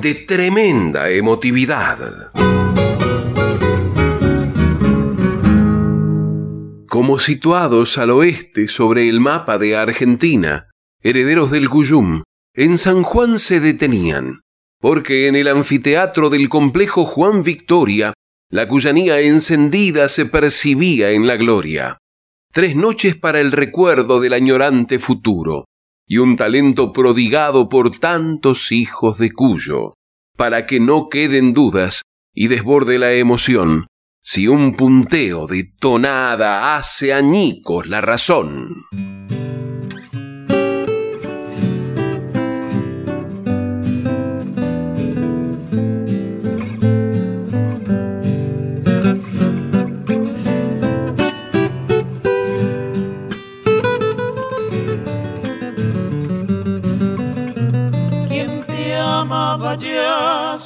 de tremenda emotividad. Como situados al oeste sobre el mapa de Argentina, herederos del Cuyum, en San Juan se detenían, porque en el anfiteatro del complejo Juan Victoria, la cuyanía encendida se percibía en la gloria. Tres noches para el recuerdo del añorante futuro, y un talento prodigado por tantos hijos de Cuyo, para que no queden dudas y desborde la emoción, si un punteo de tonada hace añicos la razón.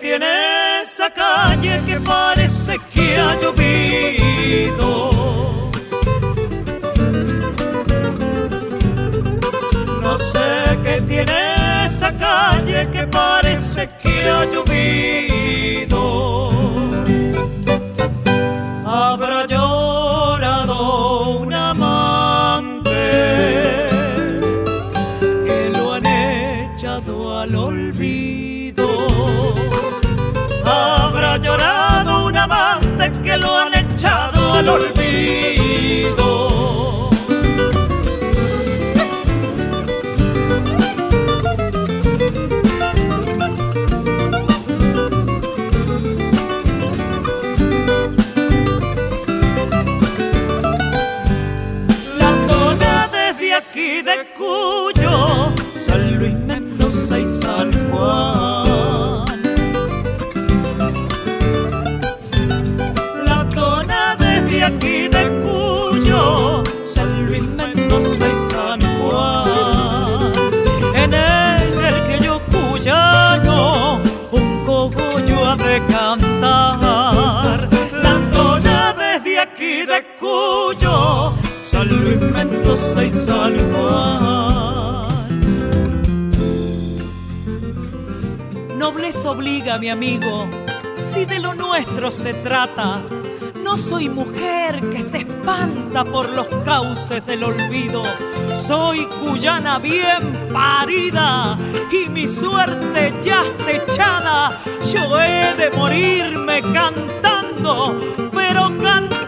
Tiene esa calle que parece que ha llovido. No sé qué tiene esa calle que parece que ha llovido. Olvido. Obliga, mi amigo, si de lo nuestro se trata no soy mujer que se espanta por los cauces del olvido. Soy cuyana bien parida y mi suerte ya está echada. Yo he de morirme cantando, pero cantando.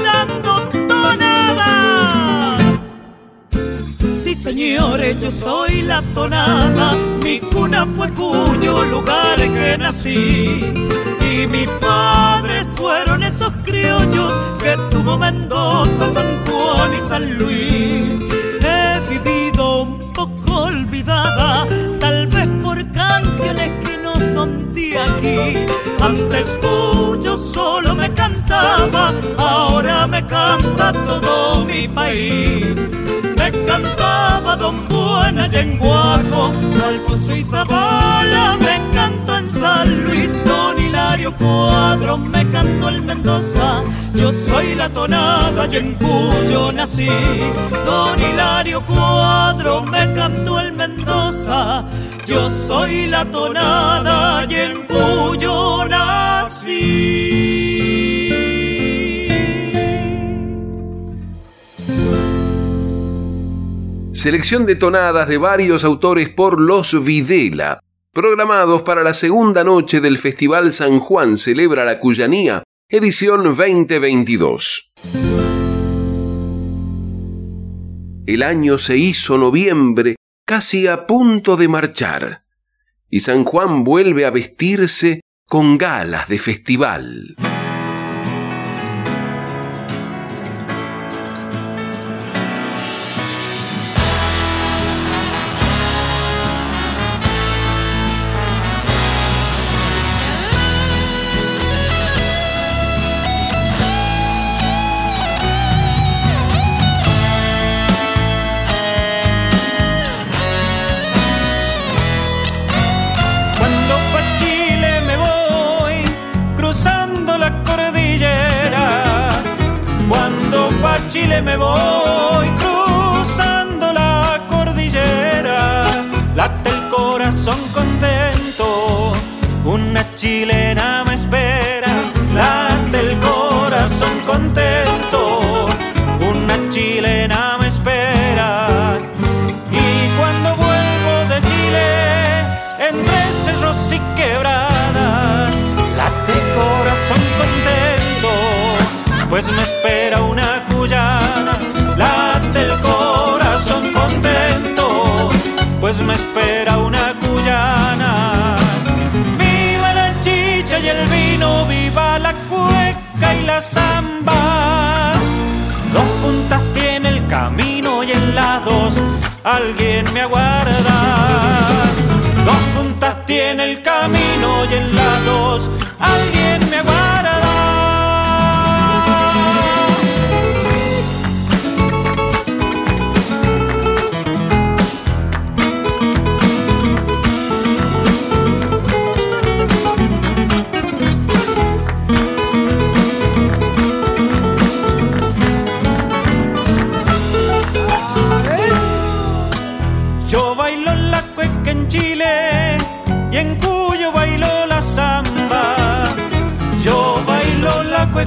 Señores, yo soy la tonada. Mi cuna fue cuyo lugar que nací y mis padres fueron esos criollos que tuvo Mendoza, San Juan y San Luis. He vivido un poco olvidada, tal vez por canciones que no son de aquí. Antes cuyo solo me cantaba, ahora me canta todo mi país. Me cantaba Don Buena y en Guaco, Alfonso y me cantó en San Luis, Don Hilario Cuadro, me cantó el Mendoza, yo soy la tonada y en Cuyo nací. Don Hilario Cuadro, me cantó el Mendoza, yo soy la tonada y en Cuyo nací. Selección de tonadas de varios autores por Los Videla, programados para la segunda noche del Festival San Juan Celebra la Cuyanía, edición 2022. El año se hizo noviembre, casi a punto de marchar, y San Juan vuelve a vestirse con galas de festival.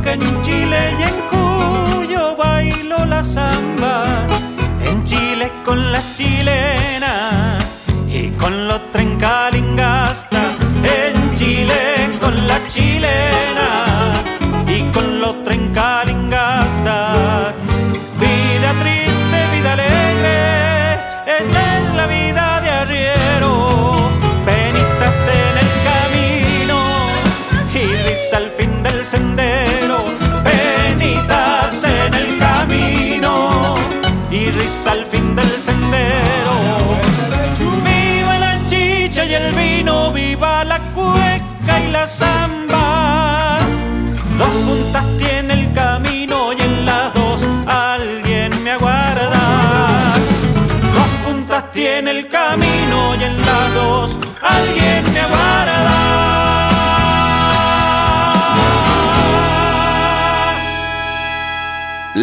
En Chile y en Cuyo bailo la samba. En Chile con la chilena y con los trencalingasta. En Chile con la chilena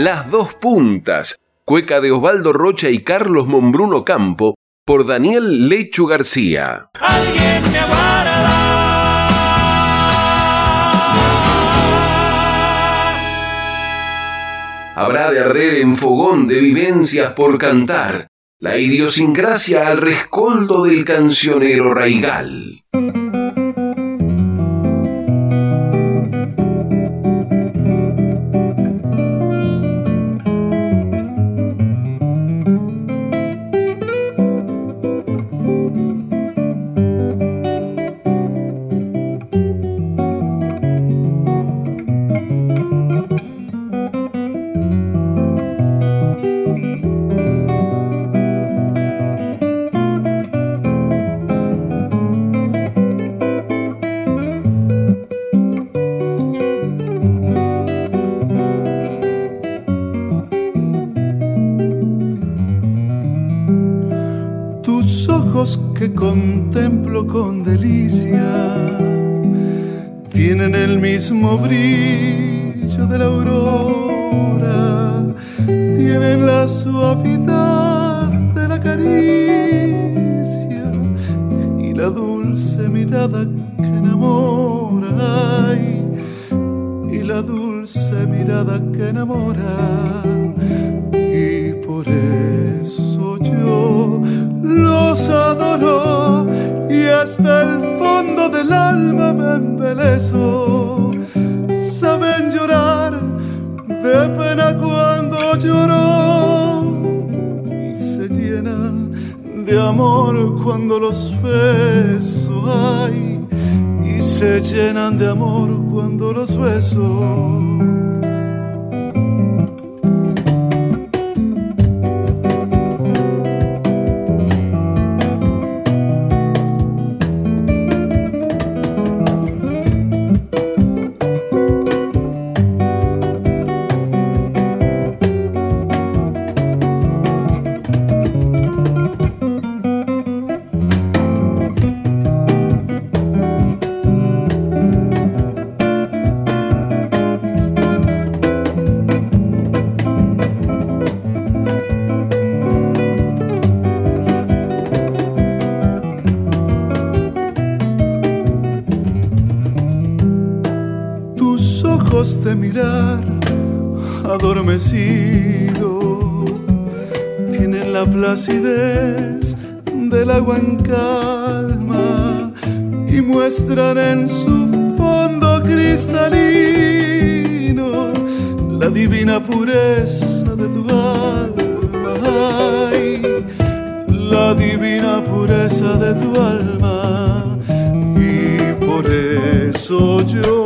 Las dos puntas cueca de Osvaldo Rocha y Carlos Mombruno Campo, por Daniel Lechu García. Alguien me Habrá de arder en fogón de vivencias por cantar la idiosincrasia al rescoldo del cancionero raigal. Acidez del agua en calma y muestran en su fondo cristalino la divina pureza de tu alma. la divina pureza de tu alma y por eso yo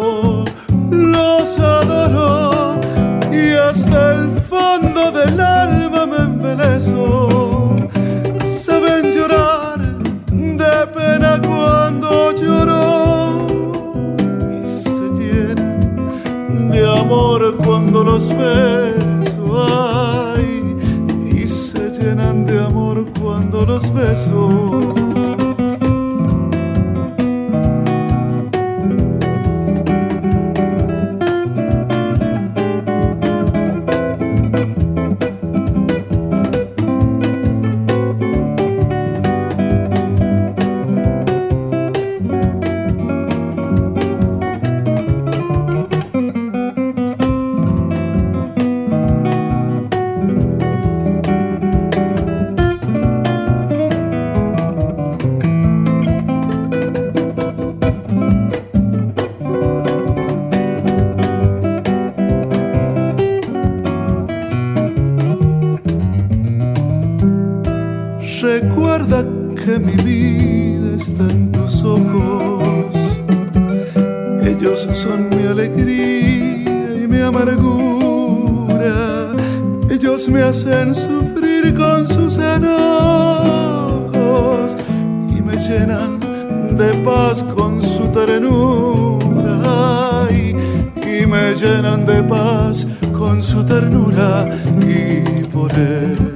cuando los que mi vida está en tus ojos. Ellos son mi alegría y mi amargura. Ellos me hacen sufrir con sus enojos y me llenan de paz con su ternura. Y me llenan de paz con su ternura y por él.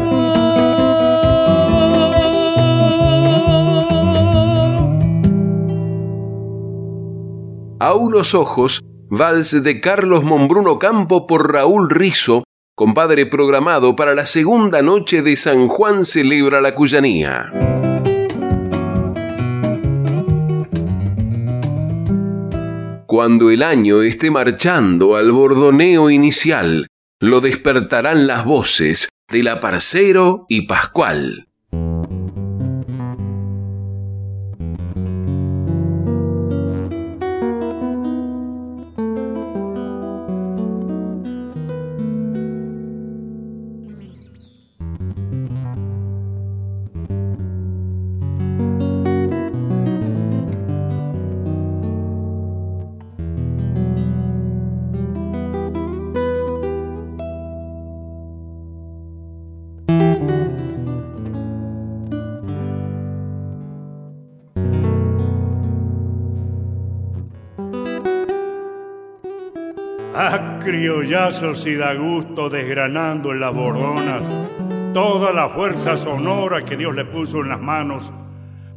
ojos, vals de Carlos Mombruno Campo por Raúl Rizo, compadre programado para la segunda noche de San Juan celebra la Cuyanía. Cuando el año esté marchando al bordoneo inicial, lo despertarán las voces de la Parcero y Pascual. Y da gusto desgranando en las bordonas toda la fuerza sonora que Dios le puso en las manos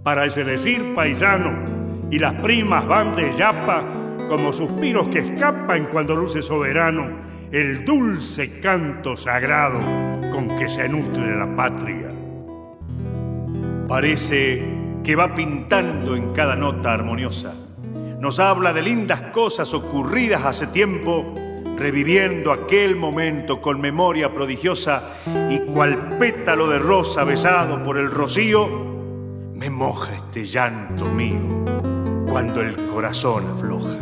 para ese decir paisano y las primas van de yapa como suspiros que escapan cuando luce soberano el dulce canto sagrado con que se nutre la patria. Parece que va pintando en cada nota armoniosa. Nos habla de lindas cosas ocurridas hace tiempo, reviviendo aquel momento con memoria prodigiosa y cual pétalo de rosa besado por el rocío, me moja este llanto mío cuando el corazón afloja.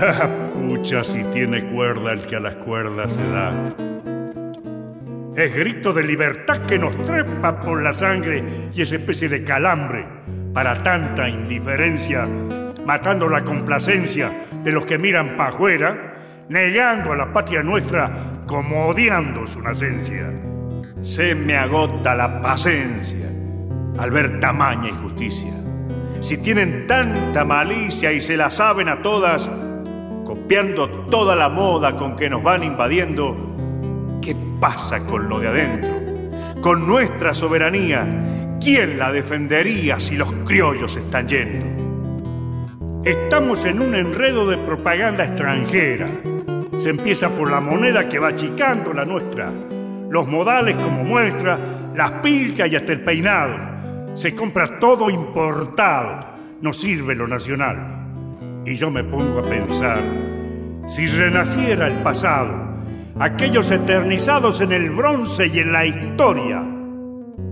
La pucha si tiene cuerda el que a las cuerdas se da. Es grito de libertad que nos trepa por la sangre y esa especie de calambre para tanta indiferencia, matando la complacencia de los que miran para afuera, negando a la patria nuestra como odiando su nacencia. Se me agota la paciencia al ver tamaña injusticia. Si tienen tanta malicia y se la saben a todas, copiando toda la moda con que nos van invadiendo, ¿qué pasa con lo de adentro? Con nuestra soberanía, ¿quién la defendería si los criollos están yendo? Estamos en un enredo de propaganda extranjera. Se empieza por la moneda que va achicando la nuestra, los modales como muestra, las pilchas y hasta el peinado. Se compra todo importado, no sirve lo nacional. Y yo me pongo a pensar, si renaciera el pasado, aquellos eternizados en el bronce y en la historia,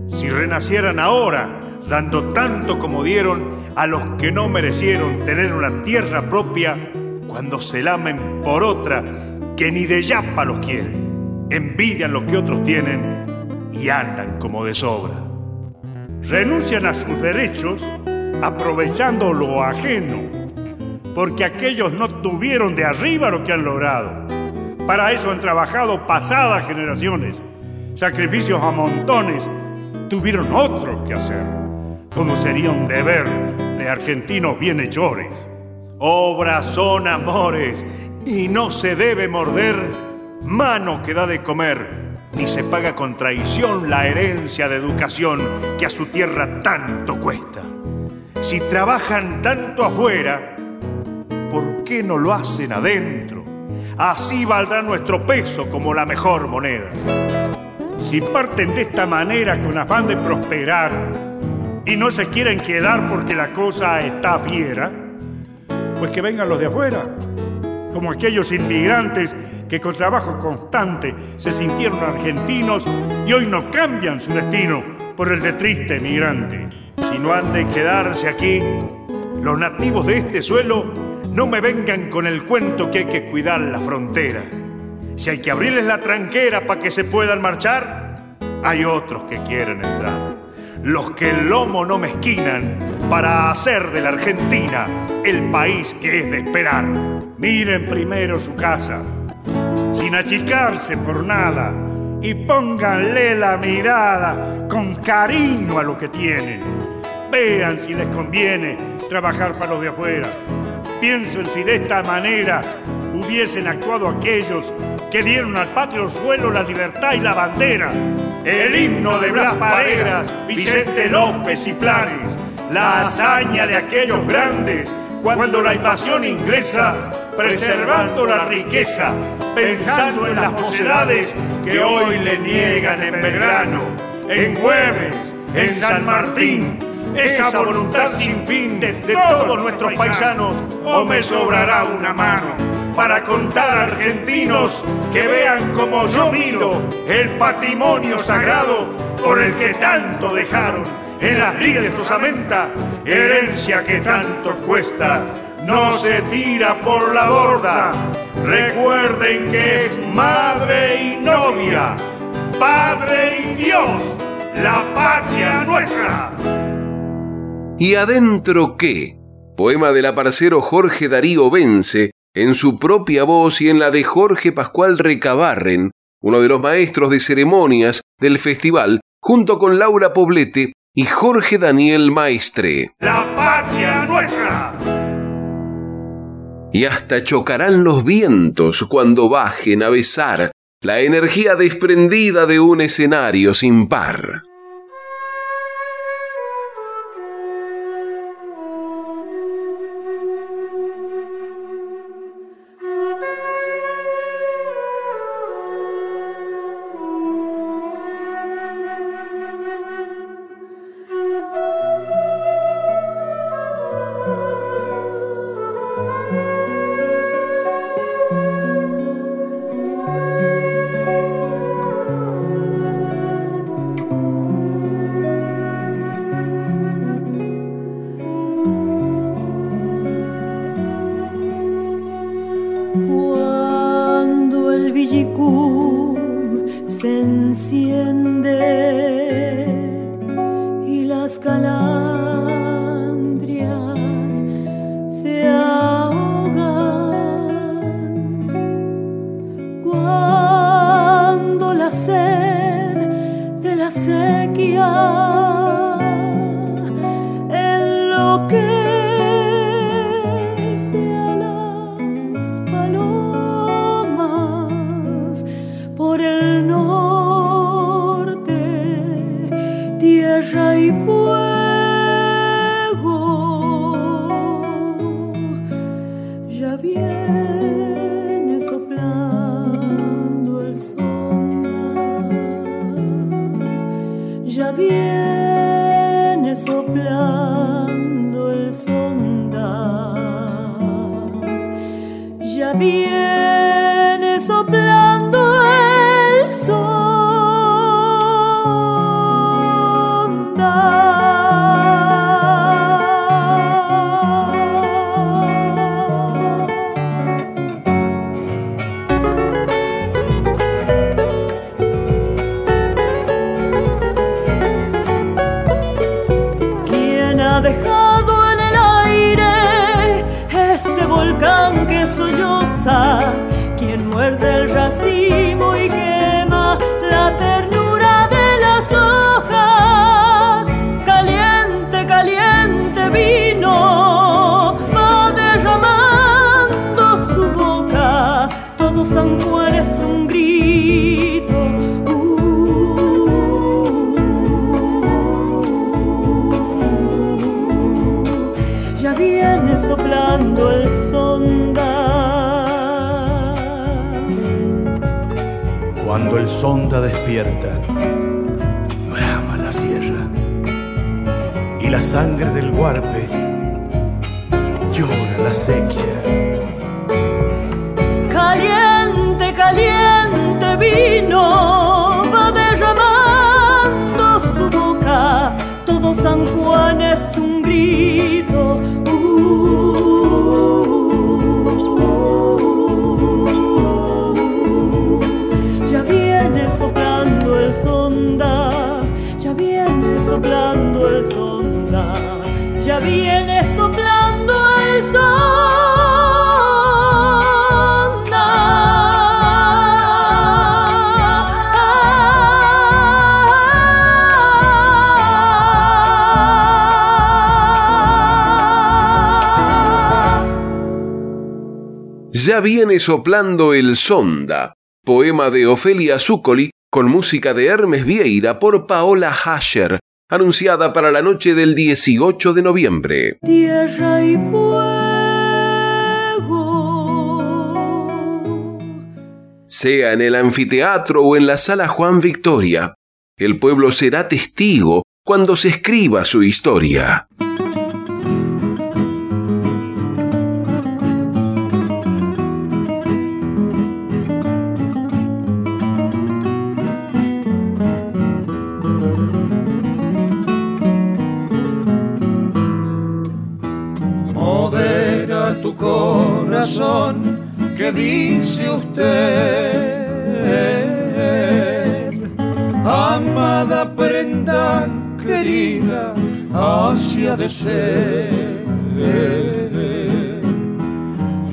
si renacieran ahora, dando tanto como dieron a los que no merecieron tener una tierra propia, cuando se lamen por otra que ni de yapa los quieren, envidian lo que otros tienen y andan como de sobra. Renuncian a sus derechos aprovechando lo ajeno porque aquellos no tuvieron de arriba lo que han logrado. Para eso han trabajado pasadas generaciones. Sacrificios a montones tuvieron otros que hacer, como sería un deber de argentinos bienhechores. Obras son amores y no se debe morder mano que da de comer, ni se paga con traición la herencia de educación que a su tierra tanto cuesta. Si trabajan tanto afuera, ¿por qué no lo hacen adentro? Así valdrá nuestro peso como la mejor moneda. Si parten de esta manera con afán de prosperar y no se quieren quedar porque la cosa está fiera, pues que vengan los de afuera, como aquellos inmigrantes que con trabajo constante se sintieron argentinos y hoy no cambian su destino por el de triste migrante. Si no han de quedarse aquí, los nativos de este suelo no me vengan con el cuento que hay que cuidar la frontera. Si hay que abrirles la tranquera para que se puedan marchar, hay otros que quieren entrar. Los que el lomo no mezquinan para hacer de la Argentina el país que es de esperar. Miren primero su casa, sin achicarse por nada, y pónganle la mirada con cariño a lo que tienen. Vean si les conviene trabajar para los de afuera Pienso en si de esta manera hubiesen actuado aquellos que dieron al patrio suelo la libertad y la bandera. El himno de Blas Pareras, Vicente López y Planes, la hazaña de aquellos grandes cuando la invasión inglesa, preservando la riqueza, pensando en las mocedades que hoy le niegan en Belgrano, en Güemes, en San Martín, esa voluntad sin fin de, todos nuestros paisanos, o me sobrará una mano para contar a argentinos que vean como yo miro el patrimonio sagrado por el que tanto dejaron en las líneas de su samenta, herencia que tanto cuesta, no se tira por la borda. Recuerden que es madre y novia, padre y Dios, la patria nuestra. ¿Y adentro qué? Poema del aparcero Jorge Darío Vence, en su propia voz y en la de Jorge Pascual Recabarren, uno de los maestros de ceremonias del festival, junto con Laura Poblete y Jorge Daniel Maestre. ¡La patria nuestra! Y hasta chocarán los vientos cuando bajen a besar la energía desprendida de un escenario sin par. Sonda despierta, brama la sierra y la sangre del guarpe llora la sequía. Ya viene soplando el sonda, poema de Ofelia Zúcoli con música de Hermes Vieira por Paola Hasher, anunciada para la noche del 18 de noviembre. Tierra y fuego. Sea en el anfiteatro o en la sala Juan Victoria, el pueblo será testigo cuando se escriba su historia. Hacia de ser.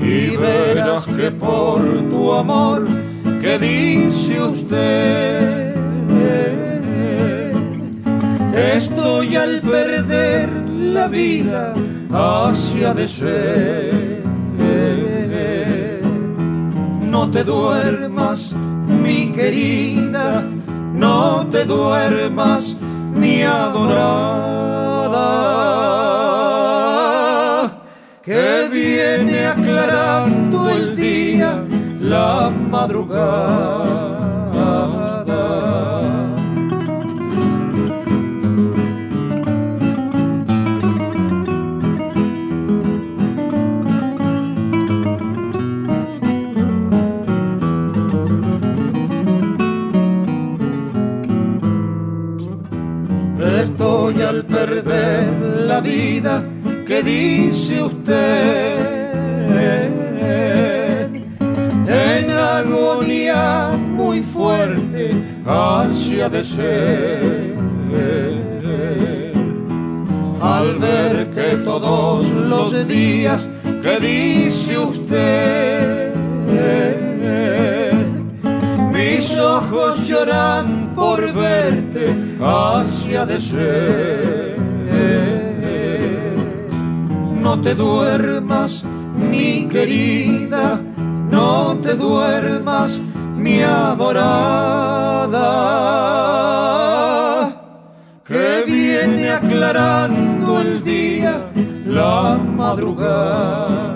Y verás que por tu amor, que dice usted, estoy al perder la vida, hacia de ser no te duermas, mi querida, no te duermas, mi adorada, que viene aclarando el día, la madrugada. Perder la vida que dice usted en agonía muy fuerte hacia de ser. Al ver que todos los días que dice usted, mis ojos lloran por verte No te duermas, mi querida, no te duermas, mi adorada, que viene aclarando el día, la madrugada.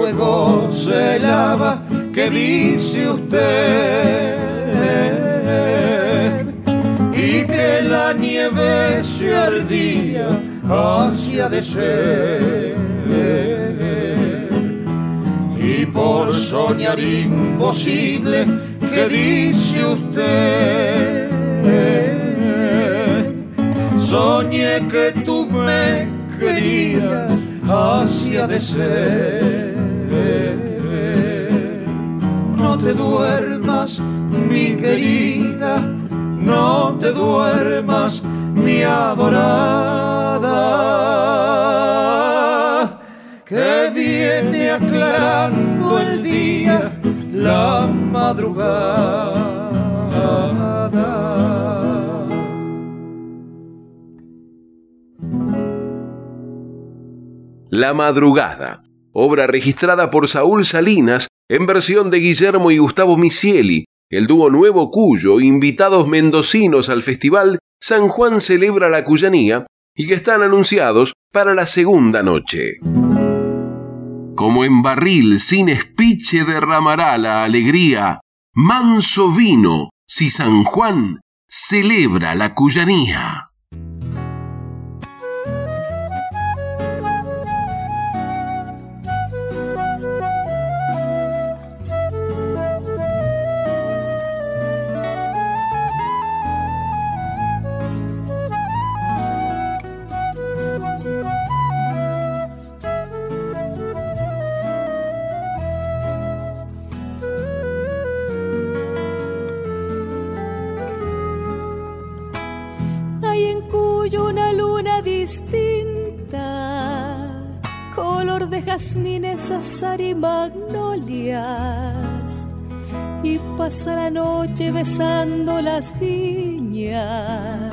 Fuego se lava, que dice usted, y que la nieve se ardía hacia de ser. Y por soñar imposible, que dice usted, soñé que tú me querías hacia de ser. Te duermas, mi querida, no te duermas, mi adorada, que viene aclarando el día, la madrugada. La Madrugada, obra registrada por Saúl Salinas en versión de Guillermo y Gustavo Misieli, el dúo Nuevo Cuyo, invitados mendocinos al festival San Juan celebra la Cuyanía y que están anunciados para la segunda noche. Como en barril sin espiche derramará la alegría, manso vino si San Juan celebra la Cuyanía. Y magnolias y pasa la noche besando las viñas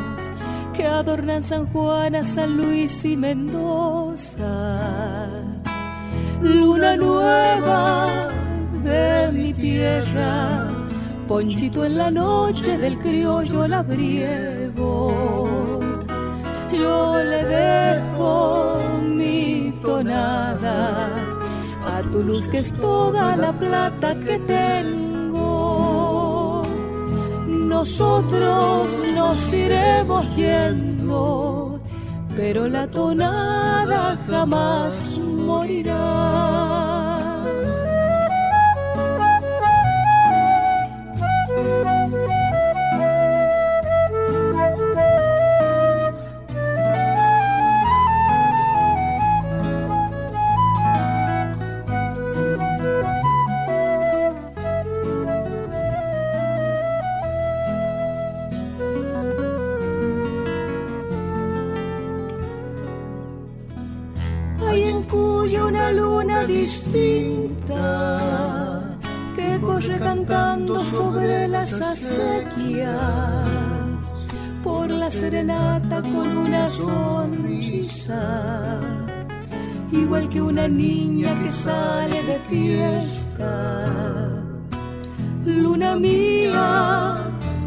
que adornan San Juan, a San Luis y Mendoza. Luna nueva de mi tierra, ponchito en la noche del criollo labriego. Yo le dejo mi tonada tu luz que es toda la plata que tengo. Nosotros nos iremos yendo, pero la tonada jamás morirá. Sobre las acequias por la serenata con una sonrisa, igual que una niña que sale de fiesta. Luna mía,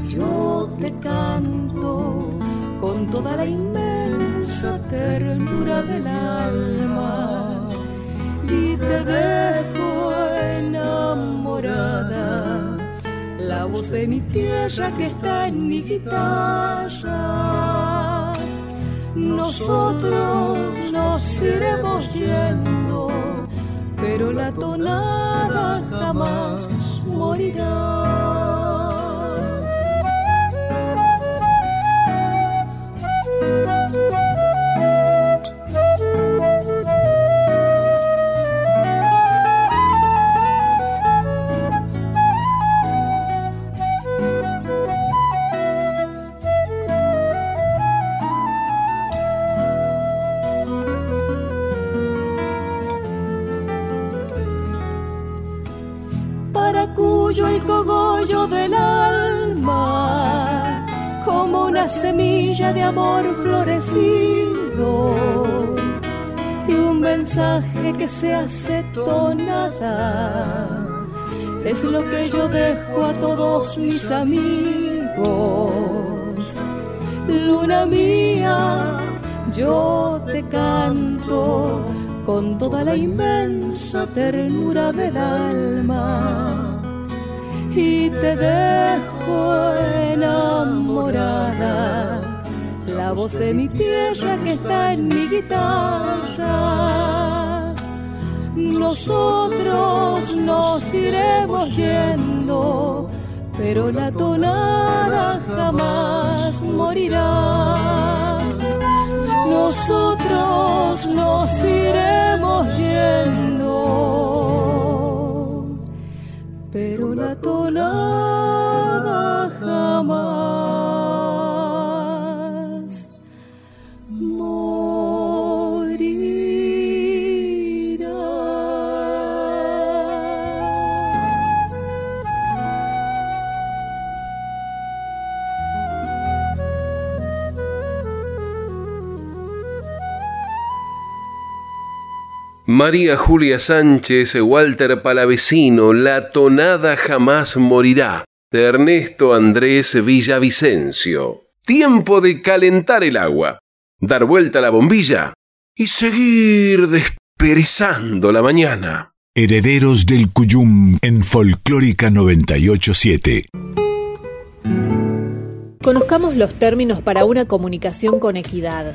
yo te canto con toda la inmensa ternura del alma y te dejo enamorada. La voz de mi tierra que está en mi guitarra. Nosotros nos iremos yendo, pero la tonada jamás morirá. De amor florecido y un mensaje que se hace tonada. Es lo que yo dejo a todos mis amigos. Luna mía, yo te canto con toda la inmensa ternura del alma y te dejo enamorada. La voz de mi tierra que está en mi guitarra. Nosotros nos iremos yendo, pero la tonada jamás morirá. Nosotros nos iremos yendo pero la tonada jamás María Julia Sánchez, Walter Palavecino, La tonada jamás morirá, de Ernesto Andrés Villavicencio. Tiempo de calentar el agua, dar vuelta a la bombilla y seguir desperezando la mañana. Herederos del Cuyum en Folclórica 987. Conozcamos los términos para una comunicación con equidad.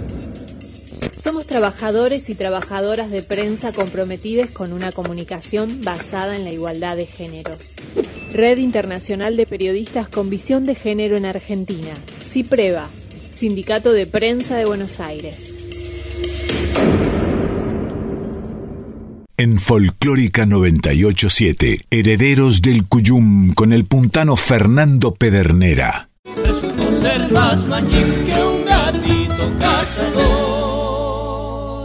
Somos trabajadores y trabajadoras de prensa comprometidos con una comunicación basada en la igualdad de géneros. Red Internacional de Periodistas con Visión de Género en Argentina. CIPREVA, Sindicato de Prensa de Buenos Aires. En Folclórica 987, Herederos del Cuyum con el puntano Fernando Pedernera. ser más que un gatito cazador.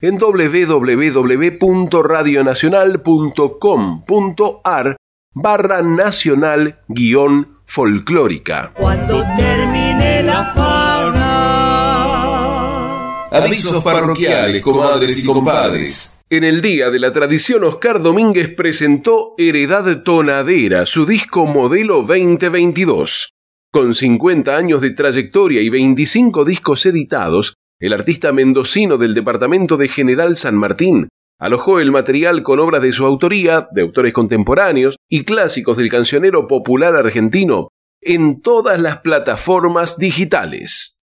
en www.radionacional.com.ar barra nacional guion folclórica. Cuando termine la fauna. Avisos parroquiales, comadres y compadres. En el Día de la Tradición, Oscar Domínguez presentó Heredad Tonadera, su disco modelo 2022. Con 50 años de trayectoria y 25 discos editados, el artista mendocino del departamento de General San Martín alojó el material con obras de su autoría, de autores contemporáneos y clásicos del cancionero popular argentino, en todas las plataformas digitales.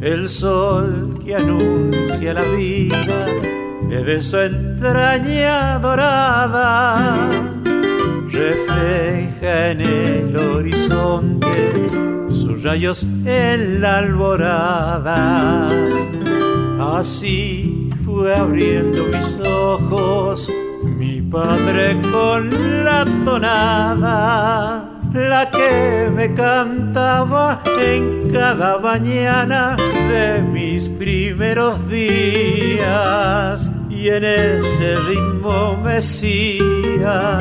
El sol que anuncia la vida de que de su entraña dorada refleja en el horizonte sus rayos en la alborada. Así fue abriendo mis ojos mi padre con la tonada la que me cantaba en cada mañana de mis primeros días. Y en ese ritmo mecía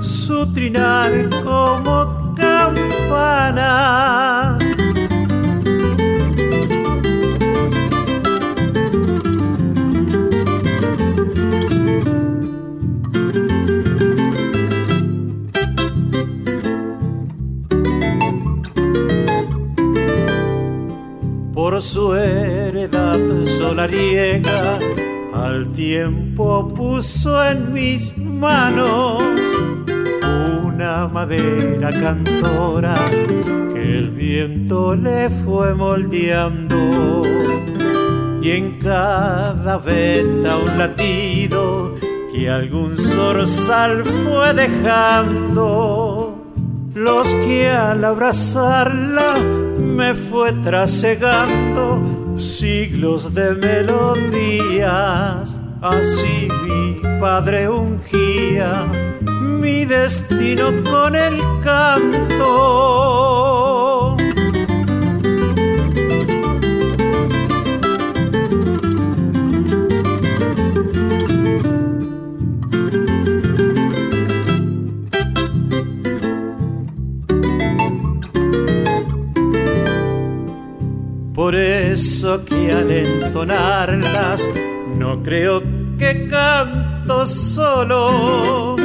su trinar como campanas su heredad solariega, al tiempo puso en mis manos una madera cantora que el viento le fue moldeando. Y en cada venta un latido que algún zorzal fue dejando. Los que al abrazarla me fue trasegando siglos de melodías. Así mi padre ungía mi destino con el canto. Eso que al entonarlas no creo que canto solo.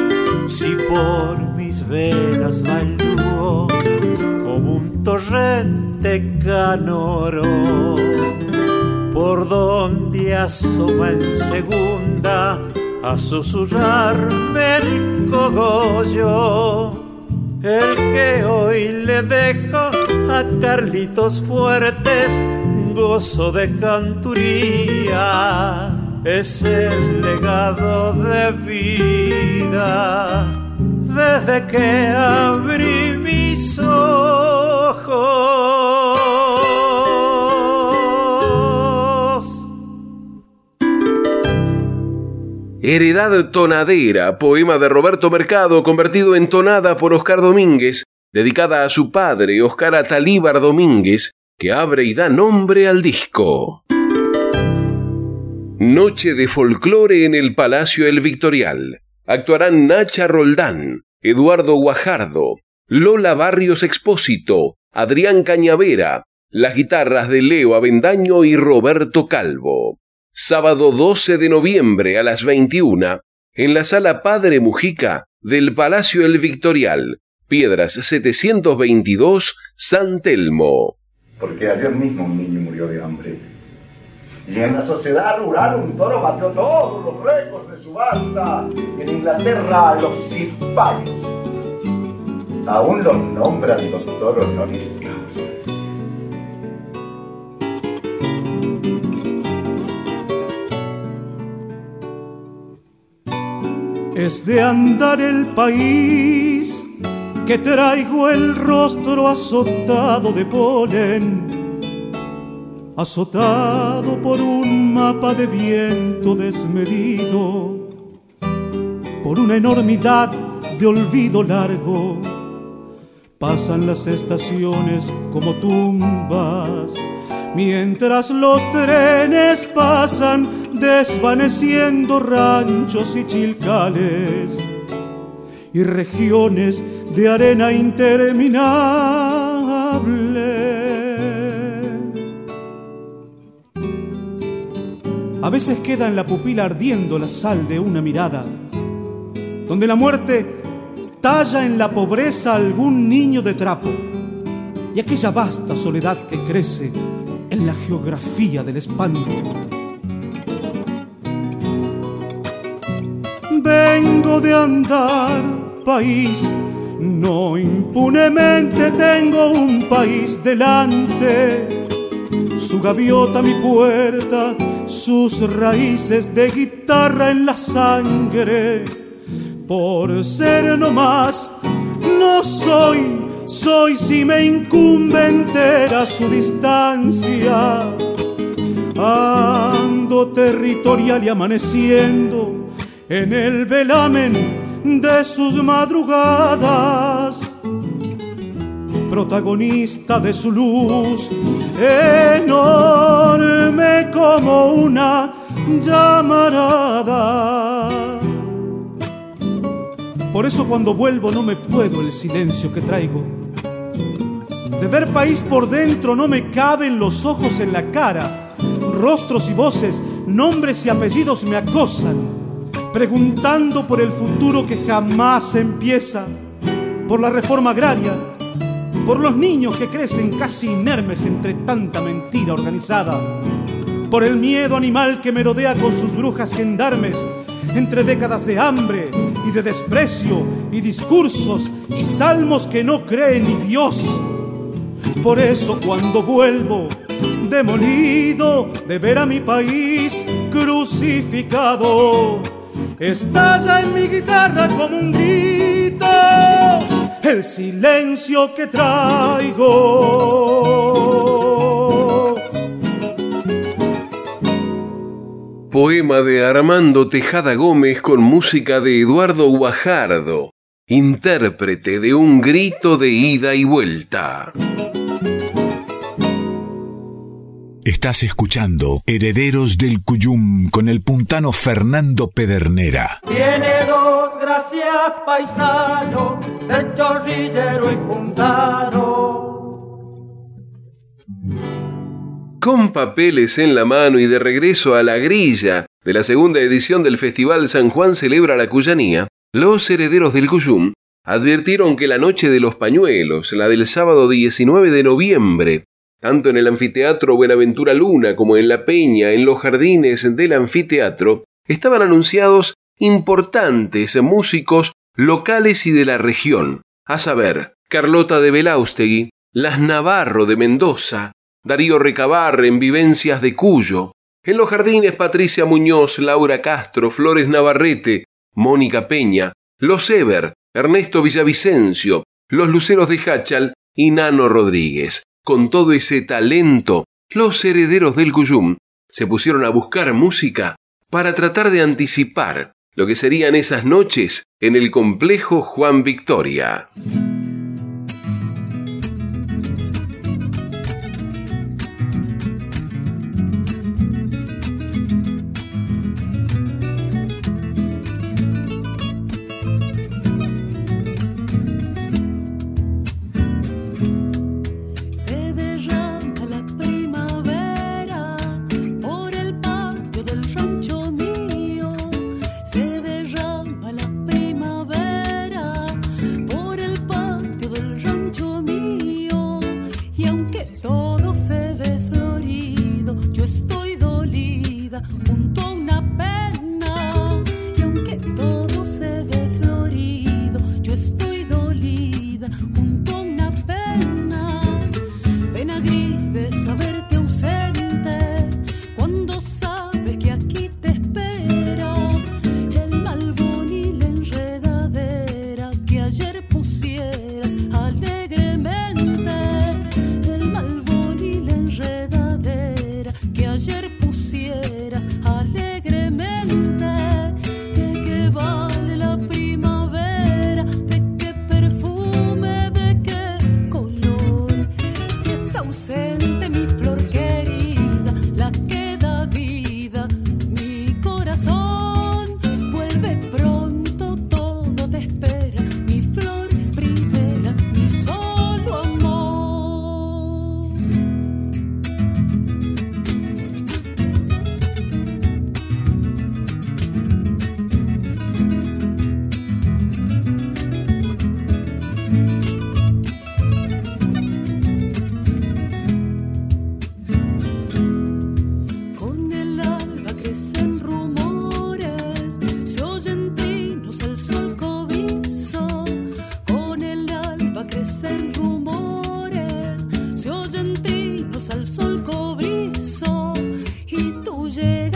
Si por mis venas va el dúo como un torrente canoro, por donde asoma en segunda a susurrarme el cogollo el que hoy le dejo a Carlitos Fuertes, gozo de canturía, es el legado de vida desde que abrí mis ojos. Heredad tonadera, poema de Roberto Mercado convertido en tonada por Oscar Domínguez, dedicada a su padre, Oscar Atalíbar Domínguez, que abre y da nombre al disco. Noche de folclore en el Palacio El Victorial. Actuarán Nacha Roldán, Eduardo Guajardo, Lola Barrios Expósito, Adrián Cañavera, las guitarras de Leo Avendaño y Roberto Calvo sábado 12 de noviembre a las 21, en la sala Padre Mujica del Palacio El Victorial, Piedras 722, San Telmo. Porque ayer mismo un niño murió de hambre. Y en la sociedad rural un toro batió todos los récords de subasta. En Inglaterra los cipayos. Aún los nombran los toros no es de andar el país que traigo el rostro azotado de polen, azotado por un mapa de viento desmedido, por una enormidad de olvido largo. Pasan las estaciones como tumbas, mientras los trenes pasan desvaneciendo ranchos y chilcales y regiones de arena interminable. A veces queda en la pupila ardiendo la sal de una mirada, donde la muerte talla en la pobreza algún niño de trapo y aquella vasta soledad que crece en la geografía del espanto vengo de andar país, no impunemente tengo un país delante. su gaviota mi puerta, sus raíces de guitarra en la sangre. Por ser no más, no soy, soy si me incumbe entera su distancia. Ando territorial y amaneciendo en el velamen de sus madrugadas protagonista de su luz, enorme como una llamarada. Por eso cuando vuelvo no me puedo el silencio que traigo. De ver país por dentro no me caben los ojos en la cara. Rostros y voces, nombres y apellidos me acosan, preguntando por el futuro que jamás empieza, por la reforma agraria, por los niños que crecen casi inermes entre tanta mentira organizada, por el miedo animal que merodea con sus brujas gendarmes entre décadas de hambre y de desprecio y discursos y salmos que no creen ni Dios. Por eso cuando vuelvo demolido de ver a mi país crucificado, estalla en mi guitarra como un grito el silencio que traigo. Poema de Armando Tejada Gómez con música de Eduardo Guajardo, intérprete de un grito de ida y vuelta. Estás escuchando Herederos del Cuyum con el puntano Fernando Pedernera. Tiene dos gracias paisanos, ser chorrillero y puntano. Con papeles en la mano y de regreso a la grilla de la segunda edición del Festival San Juan Celebra la Cuyanía, los herederos del Cuyum advirtieron que la noche de los pañuelos, la del sábado 19 de noviembre, tanto en el anfiteatro Buenaventura Luna como en la Peña, en los jardines del anfiteatro, estaban anunciados importantes músicos locales y de la región, a saber, Carlota de Belaustegui, Las Navarro de Mendoza, Darío Recabar en Vivencias de Cuyo, en los jardines Patricia Muñoz, Laura Castro, Flores Navarrete, Mónica Peña, Los Eber, Ernesto Villavicencio, Los Luceros de Hachal y Nano Rodríguez con todo ese talento, los herederos del Cuyum se pusieron a buscar música para tratar de anticipar lo que serían esas noches en el complejo Juan Victoria. llegar.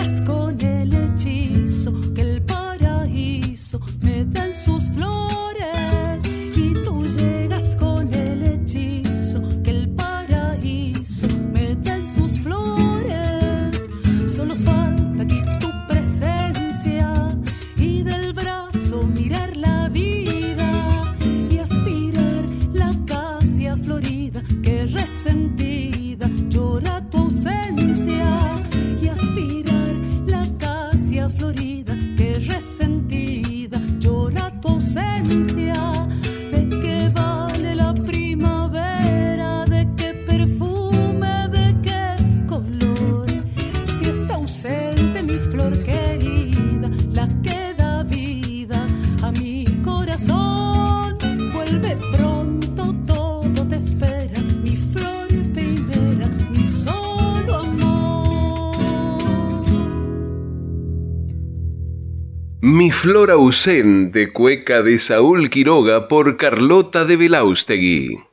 Flor ausente, cueca de Saúl Quiroga por Carlota de Belaustegui.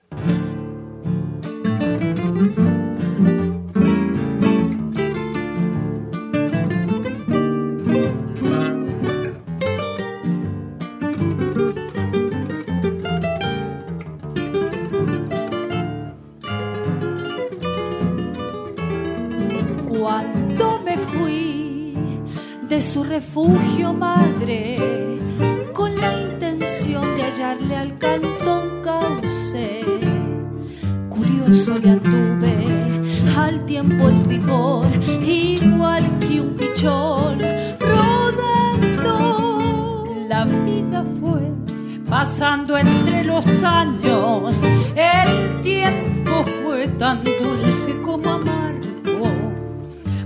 pasando entre los años. El tiempo fue tan dulce como amargo.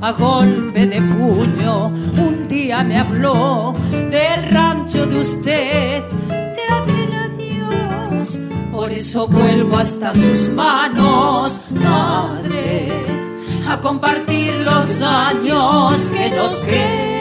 A golpe de puño, un día me habló del rancho de usted, de aquel adiós. Por eso vuelvo hasta sus manos, madre, a compartir los años que nos quedan.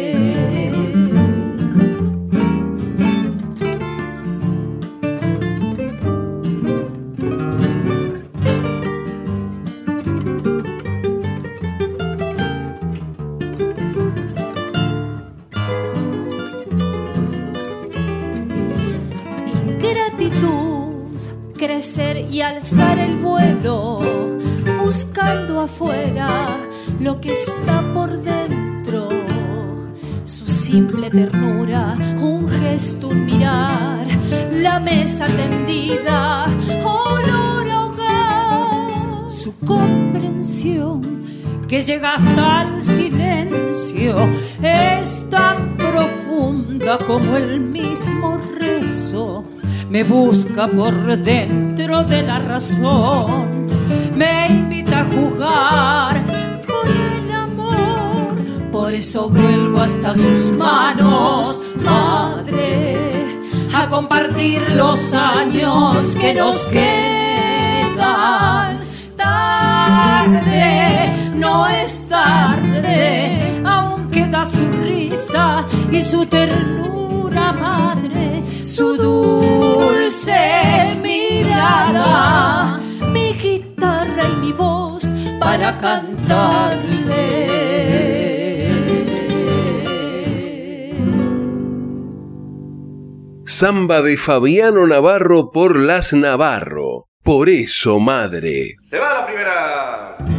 alzar el vuelo, buscando afuera lo que está por dentro. Su simple ternura, un gesto, un mirar, la mesa tendida, olor a. Su comprensión que llega hasta el silencio es tan profunda como el mismo rezo me busca por dentro de la razón, me invita a jugar con el amor, por eso vuelvo hasta sus manos, madre, a compartir los años que nos quedan. Tarde, no es tarde, aún queda su risa y su ternura madre, su dulce mirada, mi guitarra y mi voz para cantarle. Samba de Fabiano Navarro por las Navarro. Por eso, madre. Se va la primera.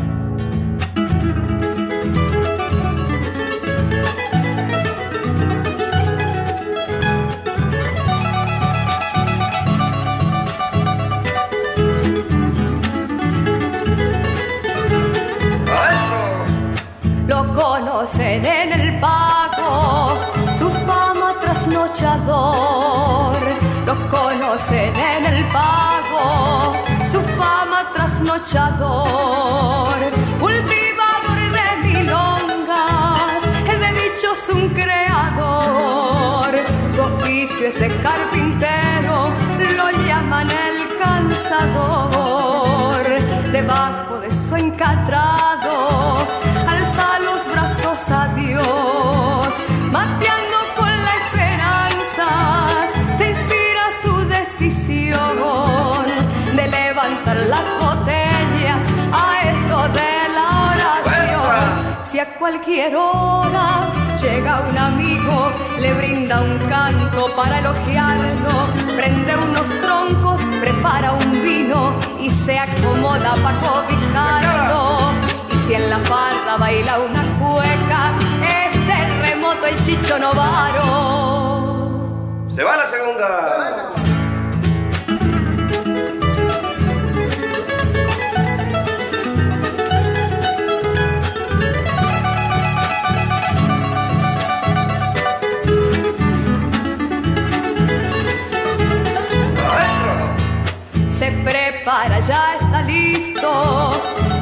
Conocen en el pago su fama trasnochador. Lo conocen en el pago su fama trasnochador. Cultivador de milongas, el de dichos un creador. Su oficio es de carpintero, lo llaman el cansador debajo de su encatrado, mateando con la esperanza, se inspira su decisión de levantar las botellas a eso de la oración. Si a cualquier hora llega un amigo, le brinda un canto para elogiarlo, prende unos troncos, prepara un vino y se acomoda para cobijarlo. Y si en la farda baila una cueca, el chicho novaro. Se va la segunda. se prepara, ya está listo.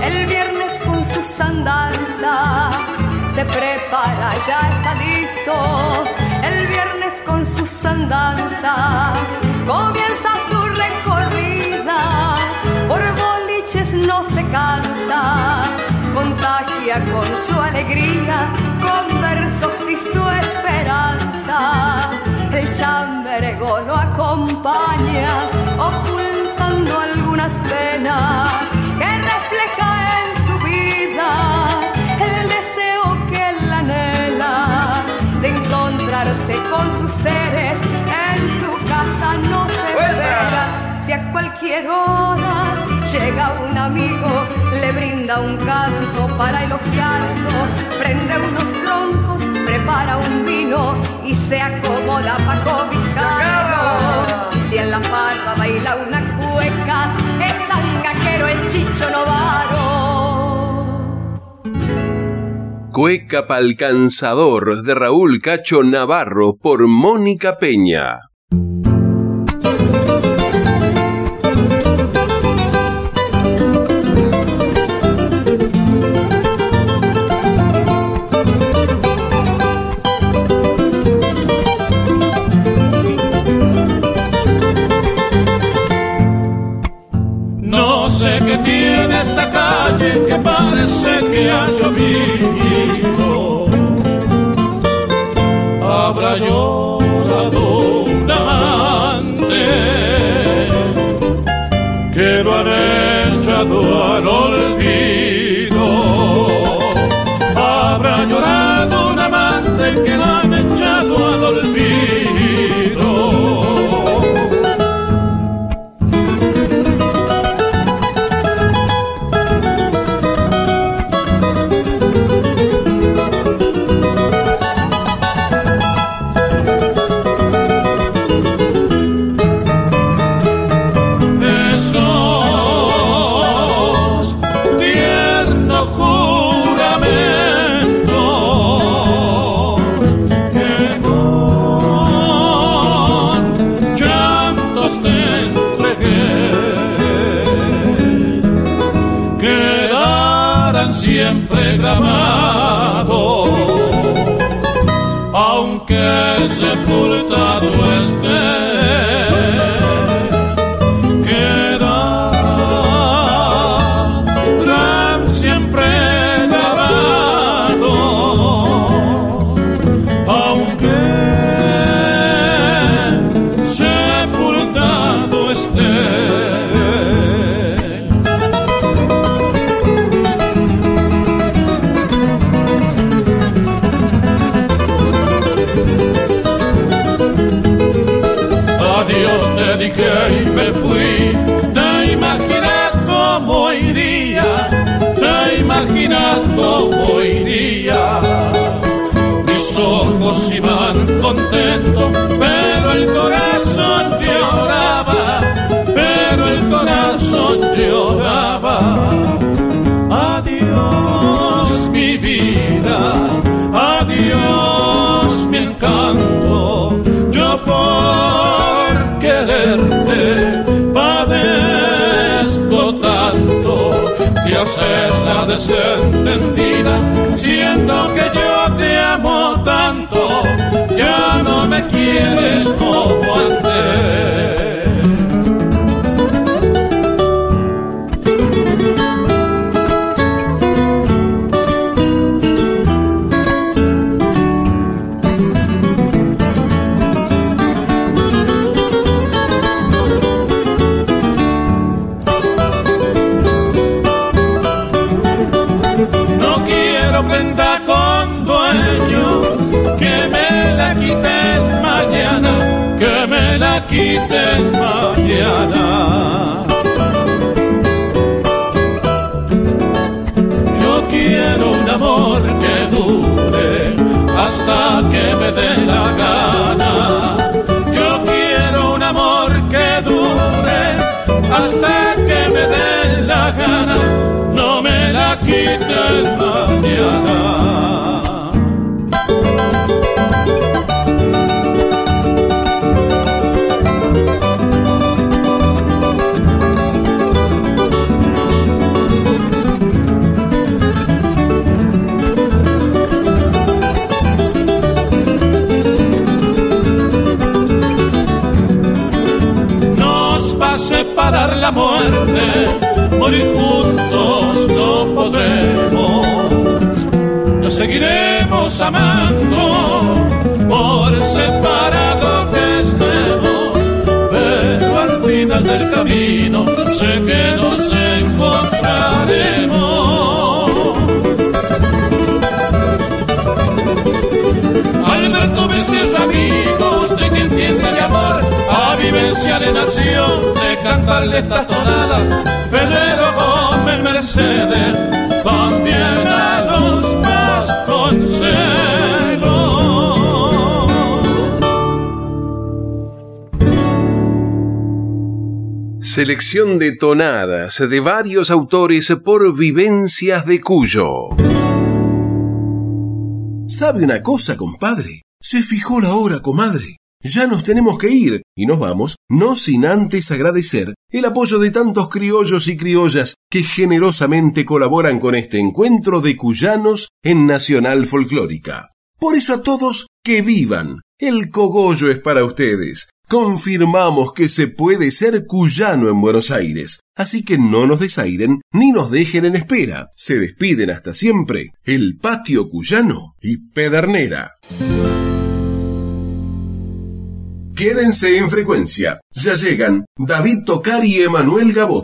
El viernes con sus andanzas se prepara, ya está listo. El viernes con sus andanzas comienza su recorrida. Por boliches no se cansa, contagia con su alegría, con versos y su esperanza. El chambergo lo acompaña, ocultando algunas penas que refleja con sus seres. En su casa no se espera. Si a cualquier hora llega un amigo le brinda un canto para elogiarlo. Prende unos troncos prepara un vino y se acomoda para cobijarlo. Y si en la farda baila una cueca es sangaquero el chicho novaro Cueca pa'l cansador de Raúl Cacho Navarro por Mónica Peña. No sé qué tiene esta calle que parece que ha llovido. Padezco tanto. Dios es la desentendida, siento que yo te amo tanto. Ya no me quieres como antes. Quiten mañana. Yo quiero un amor que dure hasta que me dé la gana. Yo quiero un amor que dure hasta que me dé la gana. No me la quite el mañana. Muerte, morir juntos no podremos, nos seguiremos amando por separado que estemos, pero al final del camino sé que nos encontraremos. Alberto Mesías, amigos de que entiende vivencia de nación, de cantarle estas tonadas, Federo Gómez Mercedes, también a los más. Selección de tonadas de varios autores por vivencias de Cuyo. ¿Sabe una cosa, compadre? Se fijó la hora, comadre. Ya nos tenemos que ir y nos vamos, no sin antes agradecer el apoyo de tantos criollos y criollas que generosamente colaboran con este encuentro de cuyanos en Nacional Folclórica. Por eso a todos, que vivan. El cogollo es para ustedes. Confirmamos que se puede ser cuyano en Buenos Aires, así que no nos desairen ni nos dejen en espera. Se despiden hasta siempre el patio cuyano y Pedernera. Quédense en frecuencia. Ya llegan David Tocar y Emanuel Gabot.